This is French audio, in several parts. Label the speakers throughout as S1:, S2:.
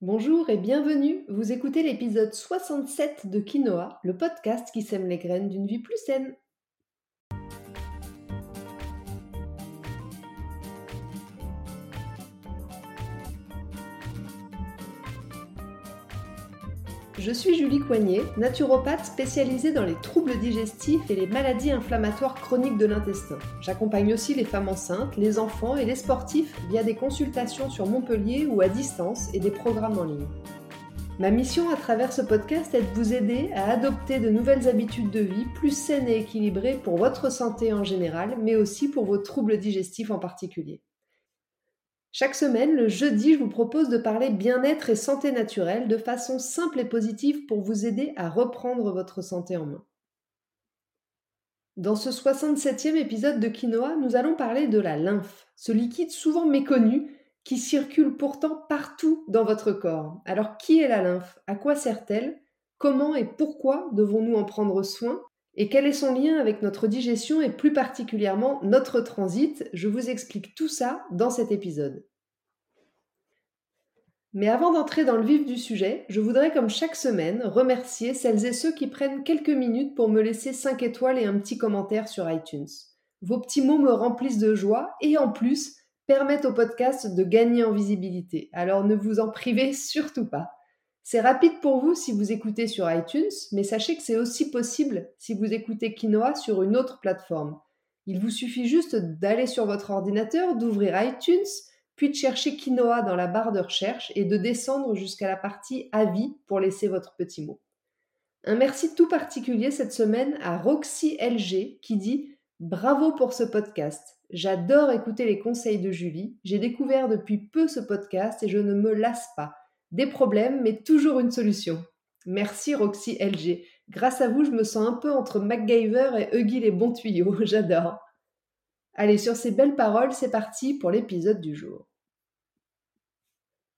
S1: Bonjour et bienvenue. Vous écoutez l'épisode 67 de Quinoa, le podcast qui sème les graines d'une vie plus saine. Je suis Julie Coignet, naturopathe spécialisée dans les troubles digestifs et les maladies inflammatoires chroniques de l'intestin. J'accompagne aussi les femmes enceintes, les enfants et les sportifs via des consultations sur Montpellier ou à distance et des programmes en ligne. Ma mission à travers ce podcast est de vous aider à adopter de nouvelles habitudes de vie plus saines et équilibrées pour votre santé en général, mais aussi pour vos troubles digestifs en particulier. Chaque semaine, le jeudi, je vous propose de parler bien-être et santé naturelle de façon simple et positive pour vous aider à reprendre votre santé en main. Dans ce 67e épisode de Quinoa, nous allons parler de la lymphe, ce liquide souvent méconnu qui circule pourtant partout dans votre corps. Alors qui est la lymphe? À quoi sert-elle? Comment et pourquoi devons-nous en prendre soin? Et quel est son lien avec notre digestion et plus particulièrement notre transit? Je vous explique tout ça dans cet épisode. Mais avant d'entrer dans le vif du sujet, je voudrais comme chaque semaine remercier celles et ceux qui prennent quelques minutes pour me laisser 5 étoiles et un petit commentaire sur iTunes. Vos petits mots me remplissent de joie et en plus permettent au podcast de gagner en visibilité. Alors ne vous en privez surtout pas. C'est rapide pour vous si vous écoutez sur iTunes, mais sachez que c'est aussi possible si vous écoutez Quinoa sur une autre plateforme. Il vous suffit juste d'aller sur votre ordinateur, d'ouvrir iTunes, puis de chercher Quinoa dans la barre de recherche et de descendre jusqu'à la partie Avis pour laisser votre petit mot. Un merci tout particulier cette semaine à Roxy LG qui dit Bravo pour ce podcast. J'adore écouter les conseils de Julie. J'ai découvert depuis peu ce podcast et je ne me lasse pas. Des problèmes, mais toujours une solution. Merci Roxy LG. Grâce à vous, je me sens un peu entre MacGyver et Huggy les bons tuyaux. J'adore. Allez, sur ces belles paroles, c'est parti pour l'épisode du jour.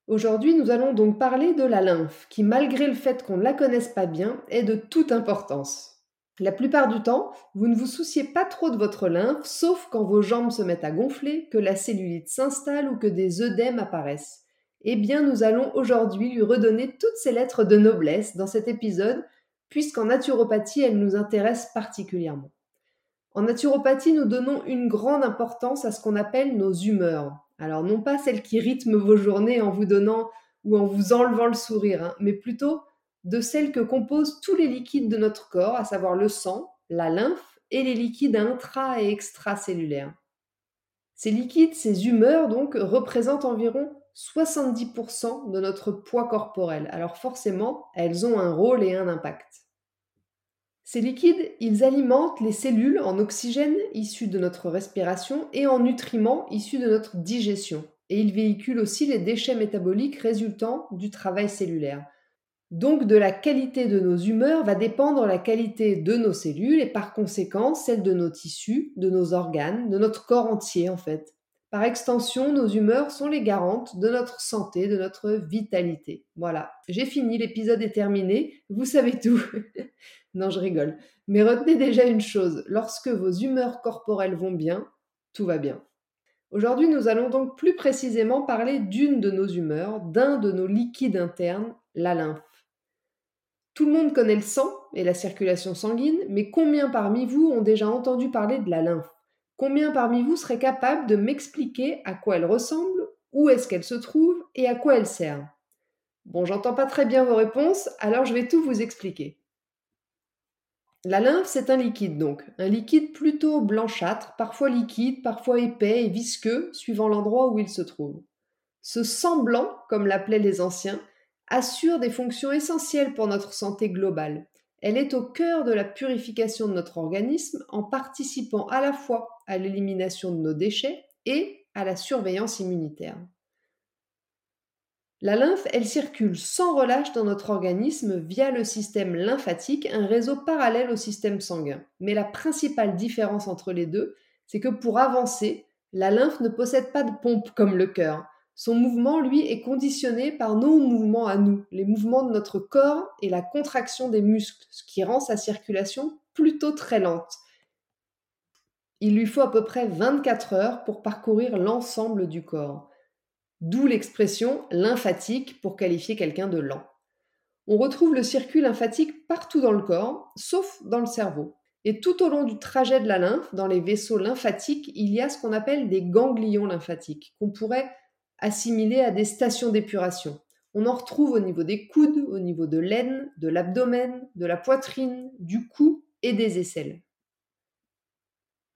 S1: Aujourd'hui, nous allons donc parler de la lymphe, qui, malgré le fait qu'on ne la connaisse pas bien, est de toute importance. La plupart du temps, vous ne vous souciez pas trop de votre lymphe, sauf quand vos jambes se mettent à gonfler, que la cellulite s'installe ou que des œdèmes apparaissent eh bien nous allons aujourd'hui lui redonner toutes ses lettres de noblesse dans cet épisode, puisqu'en naturopathie, elle nous intéresse particulièrement. En naturopathie, nous donnons une grande importance à ce qu'on appelle nos humeurs. Alors non pas celles qui rythment vos journées en vous donnant ou en vous enlevant le sourire, hein, mais plutôt de celles que composent tous les liquides de notre corps, à savoir le sang, la lymphe et les liquides intra- et extracellulaires. Ces liquides, ces humeurs donc, représentent environ 70% de notre poids corporel. Alors forcément, elles ont un rôle et un impact. Ces liquides, ils alimentent les cellules en oxygène issu de notre respiration et en nutriments issus de notre digestion. Et ils véhiculent aussi les déchets métaboliques résultant du travail cellulaire. Donc de la qualité de nos humeurs va dépendre la qualité de nos cellules et par conséquent celle de nos tissus, de nos organes, de notre corps entier en fait. Par extension, nos humeurs sont les garantes de notre santé, de notre vitalité. Voilà, j'ai fini, l'épisode est terminé, vous savez tout. non, je rigole. Mais retenez déjà une chose, lorsque vos humeurs corporelles vont bien, tout va bien. Aujourd'hui, nous allons donc plus précisément parler d'une de nos humeurs, d'un de nos liquides internes, la lymphe. Tout le monde connaît le sang et la circulation sanguine, mais combien parmi vous ont déjà entendu parler de la lymphe? Combien parmi vous seraient capables de m'expliquer à quoi elle ressemble, où est-ce qu'elle se trouve et à quoi elle sert? Bon, j'entends pas très bien vos réponses, alors je vais tout vous expliquer. La lymphe, c'est un liquide donc, un liquide plutôt blanchâtre, parfois liquide, parfois épais et visqueux, suivant l'endroit où il se trouve. Ce sang blanc, comme l'appelaient les anciens, assure des fonctions essentielles pour notre santé globale. Elle est au cœur de la purification de notre organisme en participant à la fois à l'élimination de nos déchets et à la surveillance immunitaire. La lymphe, elle circule sans relâche dans notre organisme via le système lymphatique, un réseau parallèle au système sanguin. Mais la principale différence entre les deux, c'est que pour avancer, la lymphe ne possède pas de pompe comme le cœur. Son mouvement, lui, est conditionné par nos mouvements à nous, les mouvements de notre corps et la contraction des muscles, ce qui rend sa circulation plutôt très lente. Il lui faut à peu près 24 heures pour parcourir l'ensemble du corps. d'où l'expression lymphatique pour qualifier quelqu'un de lent. On retrouve le circuit lymphatique partout dans le corps, sauf dans le cerveau. Et tout au long du trajet de la lymphe, dans les vaisseaux lymphatiques, il y a ce qu'on appelle des ganglions lymphatiques, qu'on pourrait assimiler à des stations d'épuration. On en retrouve au niveau des coudes, au niveau de l'aine, de l'abdomen, de la poitrine, du cou et des aisselles.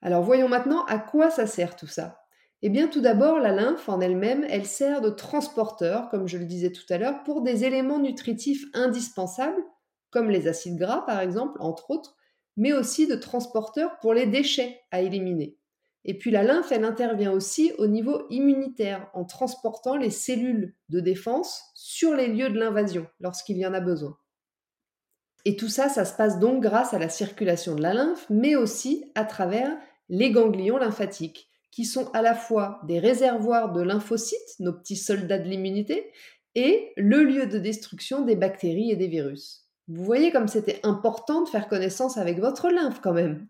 S1: Alors voyons maintenant à quoi ça sert tout ça. Eh bien tout d'abord, la lymphe en elle-même, elle sert de transporteur, comme je le disais tout à l'heure, pour des éléments nutritifs indispensables, comme les acides gras par exemple, entre autres, mais aussi de transporteur pour les déchets à éliminer. Et puis la lymphe, elle intervient aussi au niveau immunitaire en transportant les cellules de défense sur les lieux de l'invasion lorsqu'il y en a besoin. Et tout ça, ça se passe donc grâce à la circulation de la lymphe, mais aussi à travers les ganglions lymphatiques, qui sont à la fois des réservoirs de lymphocytes, nos petits soldats de l'immunité, et le lieu de destruction des bactéries et des virus. Vous voyez comme c'était important de faire connaissance avec votre lymphe quand même.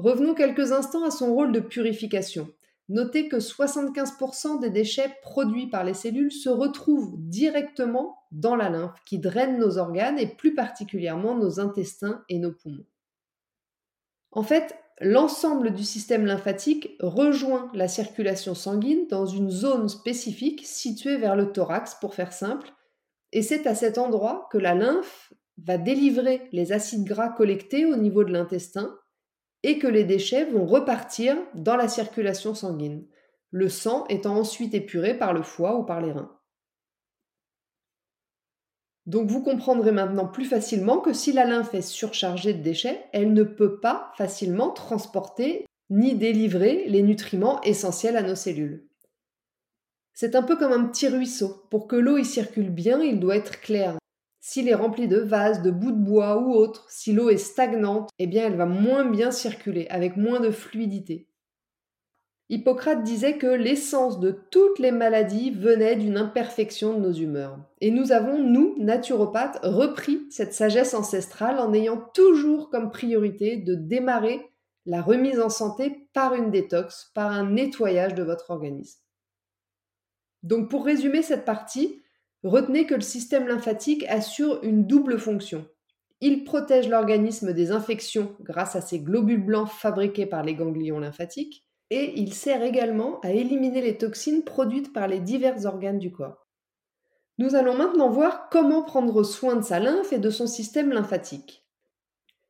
S1: Revenons quelques instants à son rôle de purification. Notez que 75% des déchets produits par les cellules se retrouvent directement dans la lymphe qui draine nos organes et plus particulièrement nos intestins et nos poumons. En fait, l'ensemble du système lymphatique rejoint la circulation sanguine dans une zone spécifique située vers le thorax, pour faire simple, et c'est à cet endroit que la lymphe va délivrer les acides gras collectés au niveau de l'intestin et que les déchets vont repartir dans la circulation sanguine, le sang étant ensuite épuré par le foie ou par les reins. Donc vous comprendrez maintenant plus facilement que si la lymphe est surchargée de déchets, elle ne peut pas facilement transporter ni délivrer les nutriments essentiels à nos cellules. C'est un peu comme un petit ruisseau. Pour que l'eau y circule bien, il doit être clair. S'il est rempli de vases, de bouts de bois ou autre, si l'eau est stagnante, eh bien elle va moins bien circuler, avec moins de fluidité. Hippocrate disait que l'essence de toutes les maladies venait d'une imperfection de nos humeurs. Et nous avons, nous, naturopathes, repris cette sagesse ancestrale en ayant toujours comme priorité de démarrer la remise en santé par une détox, par un nettoyage de votre organisme. Donc pour résumer cette partie, retenez que le système lymphatique assure une double fonction. Il protège l'organisme des infections grâce à ses globules blancs fabriqués par les ganglions lymphatiques et il sert également à éliminer les toxines produites par les divers organes du corps. Nous allons maintenant voir comment prendre soin de sa lymphe et de son système lymphatique.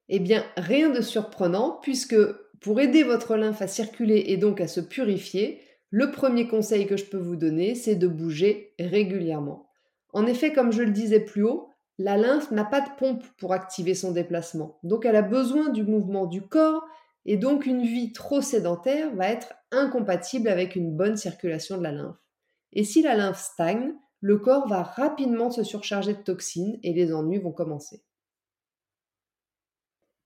S1: Eh bien, rien de surprenant puisque pour aider votre lymphe à circuler et donc à se purifier, le premier conseil que je peux vous donner, c'est de bouger régulièrement. En effet, comme je le disais plus haut, la lymphe n'a pas de pompe pour activer son déplacement. Donc elle a besoin du mouvement du corps et donc une vie trop sédentaire va être incompatible avec une bonne circulation de la lymphe. Et si la lymphe stagne, le corps va rapidement se surcharger de toxines et les ennuis vont commencer.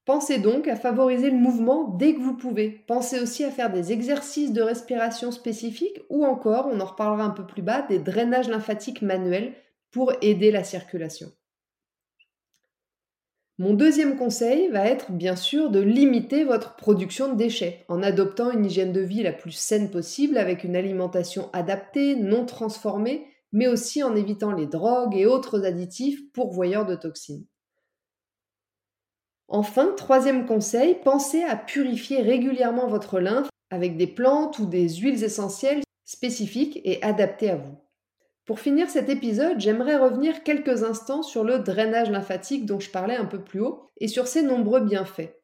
S1: Pensez donc à favoriser le mouvement dès que vous pouvez. Pensez aussi à faire des exercices de respiration spécifiques ou encore, on en reparlera un peu plus bas, des drainages lymphatiques manuels pour aider la circulation. Mon deuxième conseil va être bien sûr de limiter votre production de déchets en adoptant une hygiène de vie la plus saine possible avec une alimentation adaptée, non transformée, mais aussi en évitant les drogues et autres additifs pourvoyeurs de toxines. Enfin, troisième conseil, pensez à purifier régulièrement votre lymphe avec des plantes ou des huiles essentielles spécifiques et adaptées à vous. Pour finir cet épisode, j'aimerais revenir quelques instants sur le drainage lymphatique dont je parlais un peu plus haut et sur ses nombreux bienfaits.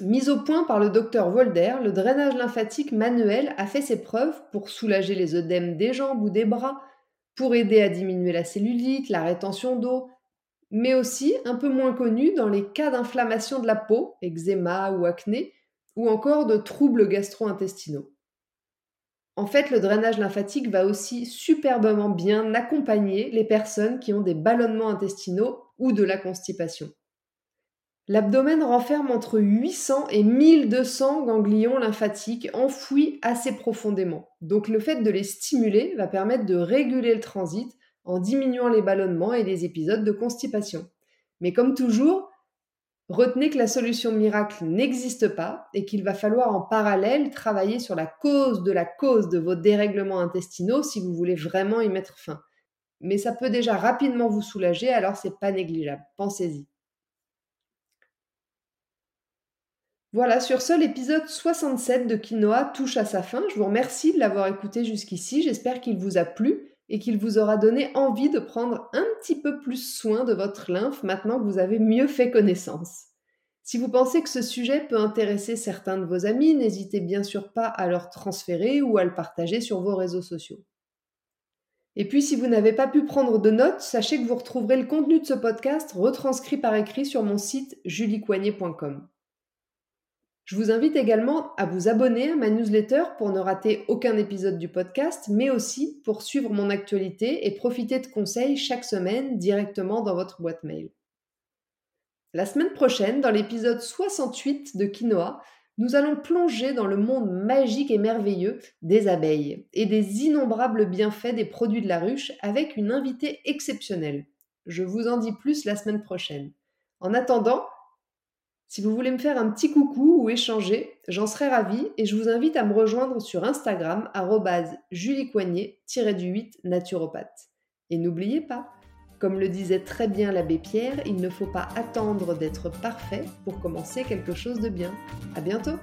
S1: Mis au point par le docteur Volder, le drainage lymphatique manuel a fait ses preuves pour soulager les œdèmes des jambes ou des bras, pour aider à diminuer la cellulite, la rétention d'eau, mais aussi un peu moins connu dans les cas d'inflammation de la peau, eczéma ou acné, ou encore de troubles gastro-intestinaux. En fait, le drainage lymphatique va aussi superbement bien accompagner les personnes qui ont des ballonnements intestinaux ou de la constipation. L'abdomen renferme entre 800 et 1200 ganglions lymphatiques enfouis assez profondément. Donc le fait de les stimuler va permettre de réguler le transit en diminuant les ballonnements et les épisodes de constipation. Mais comme toujours, Retenez que la solution miracle n'existe pas et qu'il va falloir en parallèle travailler sur la cause de la cause de vos dérèglements intestinaux si vous voulez vraiment y mettre fin. Mais ça peut déjà rapidement vous soulager, alors c'est pas négligeable. Pensez-y. Voilà, sur ce, l'épisode 67 de Quinoa touche à sa fin. Je vous remercie de l'avoir écouté jusqu'ici. J'espère qu'il vous a plu et qu'il vous aura donné envie de prendre un petit peu plus soin de votre lymphe maintenant que vous avez mieux fait connaissance. Si vous pensez que ce sujet peut intéresser certains de vos amis, n'hésitez bien sûr pas à leur transférer ou à le partager sur vos réseaux sociaux. Et puis si vous n'avez pas pu prendre de notes, sachez que vous retrouverez le contenu de ce podcast retranscrit par écrit sur mon site juliecoignet.com. Je vous invite également à vous abonner à ma newsletter pour ne rater aucun épisode du podcast, mais aussi pour suivre mon actualité et profiter de conseils chaque semaine directement dans votre boîte mail. La semaine prochaine, dans l'épisode 68 de Quinoa, nous allons plonger dans le monde magique et merveilleux des abeilles et des innombrables bienfaits des produits de la ruche avec une invitée exceptionnelle. Je vous en dis plus la semaine prochaine. En attendant, si vous voulez me faire un petit coucou échanger, j'en serais ravie et je vous invite à me rejoindre sur Instagram juliecoignet-du8 naturopathe. Et n'oubliez pas, comme le disait très bien l'abbé Pierre, il ne faut pas attendre d'être parfait pour commencer quelque chose de bien. À bientôt!